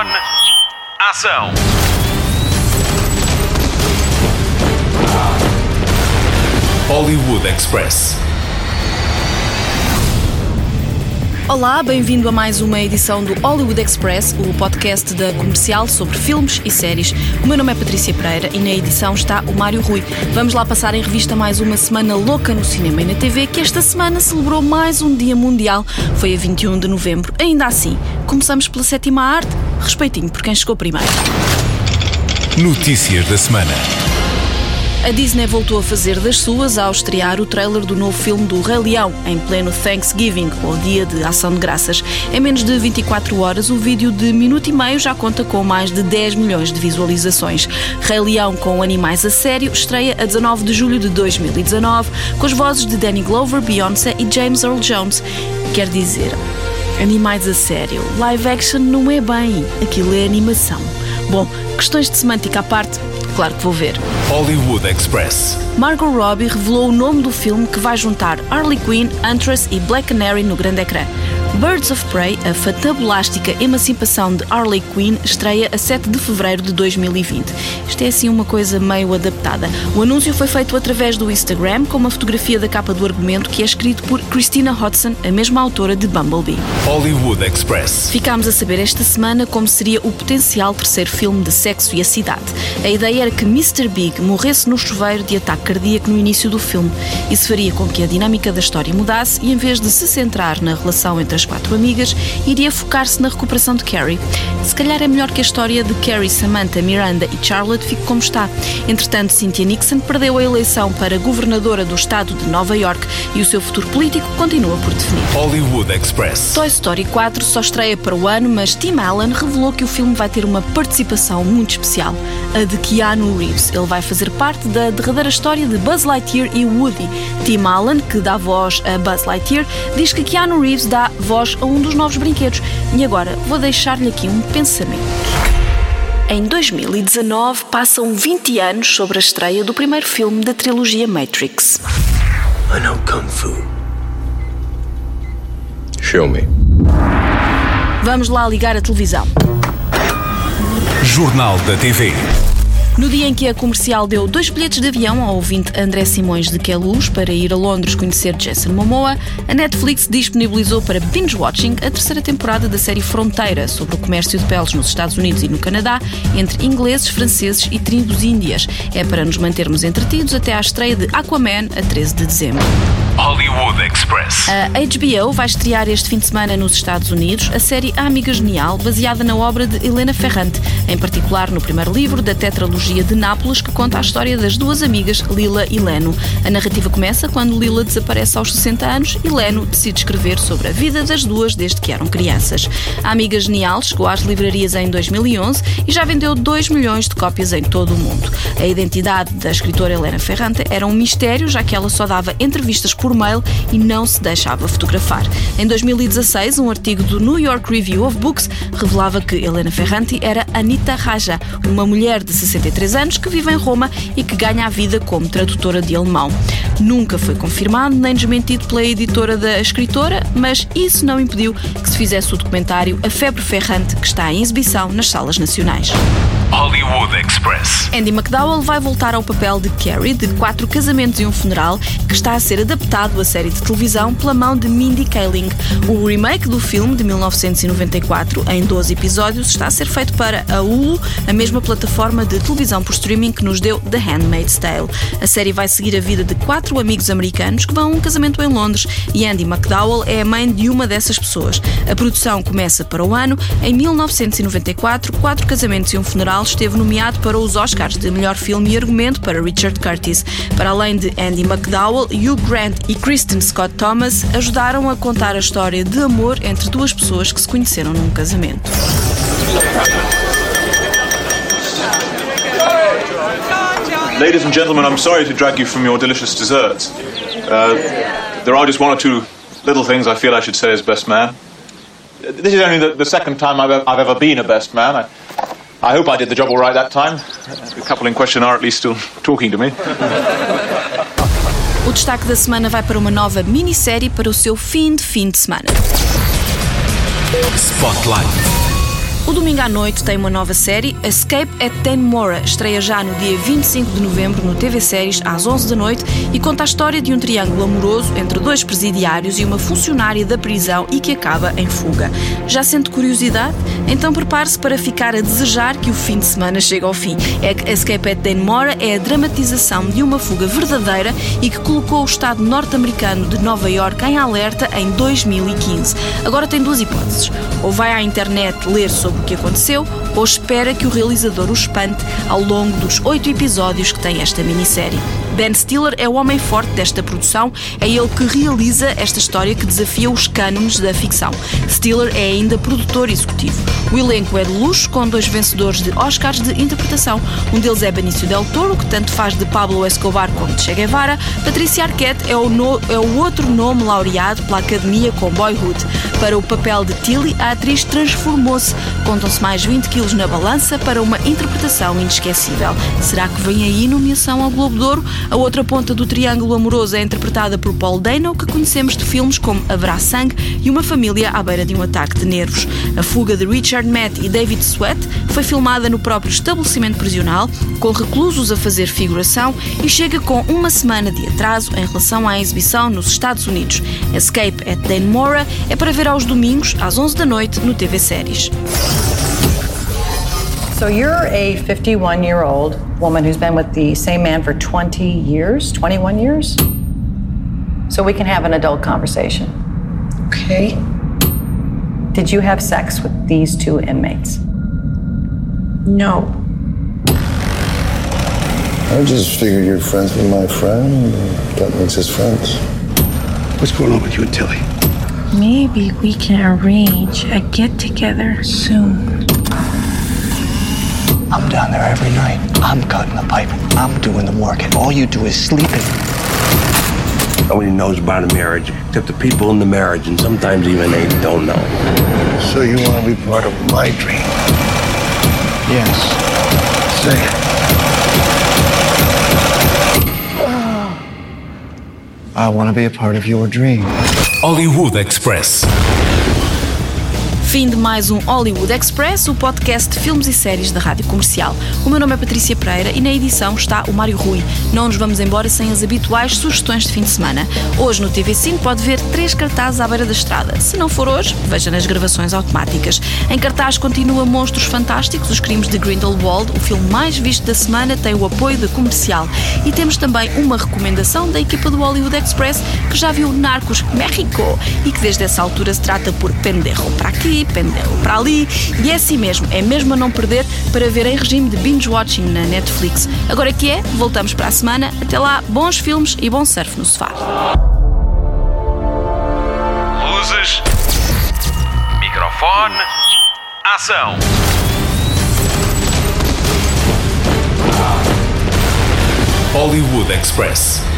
On. Ação. Hollywood Express. Olá, bem-vindo a mais uma edição do Hollywood Express, o podcast da comercial sobre filmes e séries. O meu nome é Patrícia Pereira e na edição está o Mário Rui. Vamos lá passar em revista mais uma semana louca no cinema e na TV, que esta semana celebrou mais um dia mundial. Foi a 21 de novembro. Ainda assim, começamos pela sétima arte. Respeitinho por quem chegou primeiro. Notícias da semana. A Disney voltou a fazer das suas ao estrear o trailer do novo filme do Rei Leão, em pleno Thanksgiving, ou Dia de Ação de Graças. Em menos de 24 horas, o vídeo de minuto e meio já conta com mais de 10 milhões de visualizações. Rei Leão com animais a sério estreia a 19 de julho de 2019, com as vozes de Danny Glover, Beyoncé e James Earl Jones. Quer dizer, animais a sério, live action não é bem, aquilo é animação. Bom, questões de semântica à parte, claro que vou ver. Hollywood Express. Margot Robbie revelou o nome do filme que vai juntar Harley Quinn, Huntress e Black Canary no grande ecrã. Birds of Prey, a fantabulástica emancipação de Harley Quinn, estreia a 7 de fevereiro de 2020. Isto é assim uma coisa meio adaptada. O anúncio foi feito através do Instagram, com uma fotografia da capa do argumento que é escrito por Christina Hodson, a mesma autora de Bumblebee. Hollywood Express. Ficámos a saber esta semana como seria o potencial terceiro filme de Sexo e a Cidade. A ideia era que Mr. Big morresse no chuveiro de ataque cardíaco no início do filme. Isso faria com que a dinâmica da história mudasse e, em vez de se centrar na relação entre as quatro amigas, iria focar-se na recuperação de Carrie. Se calhar é melhor que a história de Carrie, Samantha, Miranda e Charlotte fique como está. Entretanto, Cynthia Nixon perdeu a eleição para governadora do estado de Nova York e o seu futuro político continua por definir. Hollywood Express. Toy Story 4 só estreia para o ano, mas Tim Allen revelou que o filme vai ter uma participação muito especial, a de Keanu Reeves. Ele vai fazer parte da derradeira história de Buzz Lightyear e Woody. Tim Allen, que dá voz a Buzz Lightyear, diz que Keanu Reeves dá voz a um dos novos brinquedos. E agora vou deixar-lhe aqui um pensamento. Em 2019, passam 20 anos sobre a estreia do primeiro filme da trilogia Matrix. I know Kung Fu. Show me. Vamos lá ligar a televisão. Jornal da TV. No dia em que a comercial deu dois bilhetes de avião ao ouvinte André Simões de Queluz para ir a Londres conhecer Jason Momoa, a Netflix disponibilizou para binge-watching a terceira temporada da série Fronteira, sobre o comércio de peles nos Estados Unidos e no Canadá, entre ingleses, franceses e tribos índias. É para nos mantermos entretidos até à estreia de Aquaman, a 13 de dezembro. Hollywood Express. A HBO vai estrear este fim de semana nos Estados Unidos a série A Amiga Genial, baseada na obra de Helena Ferrante, em particular no primeiro livro da tetralogia de Nápoles, que conta a história das duas amigas Lila e Leno. A narrativa começa quando Lila desaparece aos 60 anos e Leno decide escrever sobre a vida das duas desde que eram crianças. A Amiga Genial chegou às livrarias em 2011 e já vendeu 2 milhões de cópias em todo o mundo. A identidade da escritora Helena Ferrante era um mistério, já que ela só dava entrevistas por mail e não se deixava fotografar. Em 2016, um artigo do New York Review of Books revelava que Helena Ferrante era Anita Raja, uma mulher de 63 anos que vive em Roma e que ganha a vida como tradutora de alemão. Nunca foi confirmado nem desmentido pela editora da escritora, mas isso não impediu que se fizesse o documentário A Febre Ferrante, que está em exibição nas salas nacionais. Hollywood Express. Andy McDowell vai voltar ao papel de Carrie, de Quatro Casamentos e um Funeral, que está a ser adaptado à série de televisão pela mão de Mindy Kaling. O remake do filme, de 1994, em 12 episódios, está a ser feito para a Hulu, a mesma plataforma de televisão por streaming que nos deu The Handmaid's Tale. A série vai seguir a vida de quatro amigos americanos que vão a um casamento em Londres e Andy McDowell é a mãe de uma dessas pessoas. A produção começa para o ano. Em 1994, Quatro Casamentos e um Funeral esteve nomeado para os Oscars de melhor filme e argumento para Richard Curtis. Para além de Andy McDowell, Hugh Grant e Kristen Scott Thomas ajudaram a contar a história de amor entre duas pessoas que se conheceram num casamento. Ladies and gentlemen, I'm sorry to drag you from your delicious desserts. Uh, there are just one or two little things I feel I should say as best man. This is only the, the second time I've, I've ever been a best man. I, I hope I did the job all right that time. The couple in question are at least still talking to me. O destaque da semana vai para uma nova minissérie para o seu fim de fim de semana. Spotlight. O domingo à noite tem uma nova série, Escape at Dannemora, estreia já no dia 25 de novembro no TV Séries às 11 da noite e conta a história de um triângulo amoroso entre dois presidiários e uma funcionária da prisão e que acaba em fuga. Já sente curiosidade? Então prepare-se para ficar a desejar que o fim de semana chegue ao fim. É Escape at Dannemora é a dramatização de uma fuga verdadeira e que colocou o Estado norte-americano de Nova York em alerta em 2015. Agora tem duas hipóteses. Ou vai à internet ler sobre o que aconteceu ou espera que o realizador o espante ao longo dos oito episódios que tem esta minissérie. Ben Stiller é o homem forte desta produção, é ele que realiza esta história que desafia os cânones da ficção. Stiller é ainda produtor executivo. O elenco é de luxo, com dois vencedores de Oscars de interpretação. Um deles é Benício Del Toro, que tanto faz de Pablo Escobar como de Che Guevara. Patrícia Arquette é o, no, é o outro nome laureado pela Academia com Boyhood. Para o papel de Tilly, a atriz transformou-se. Contam-se mais 20 quilos na balança para uma interpretação inesquecível. Será que vem aí nomeação ao Globo de Ouro? A outra ponta do triângulo amoroso é interpretada por Paul Dano, que conhecemos de filmes como Haverá Sangue e Uma Família à beira de um ataque de nervos. A fuga de Richard Matt e David Sweat foi filmada no próprio estabelecimento prisional, com reclusos a fazer figuração e chega com uma semana de atraso em relação à exibição nos Estados Unidos. Escape at Dannemora é para ver aos domingos, às 11 da noite, no TV Séries. So you're a 51 year old woman who's been with the same man for 20 years, 21 years? So we can have an adult conversation. Okay. Did you have sex with these two inmates? No. I just figured you're friends with my friend. That makes us friends. What's going on with you and Tilly? Maybe we can arrange a get together soon. I'm down there every night. I'm cutting the pipe. I'm doing the work, and all you do is sleeping. Nobody knows about a marriage except the people in the marriage, and sometimes even they don't know. So you want to be part of my dream? Yes. Say it. I want to be a part of your dream. Hollywood Express. Fim de mais um Hollywood Express, o podcast de filmes e séries da Rádio Comercial. O meu nome é Patrícia Pereira e na edição está o Mário Rui. Não nos vamos embora sem as habituais sugestões de fim de semana. Hoje no TV5 pode ver três cartazes à beira da estrada. Se não for hoje, veja nas gravações automáticas. Em cartaz continua Monstros Fantásticos, Os Crimes de Grindelwald. O filme mais visto da semana tem o apoio da Comercial. E temos também uma recomendação da equipa do Hollywood Express que já viu Narcos México e que desde essa altura se trata por pendejo para aqui, pendejo para ali. E é assim mesmo, é mesmo a não perder para ver em regime de binge-watching na Netflix. Agora que é, voltamos para a semana. Até lá, bons filmes e bom surf no sofá. Luzes. Microfone. Ação. Hollywood Express.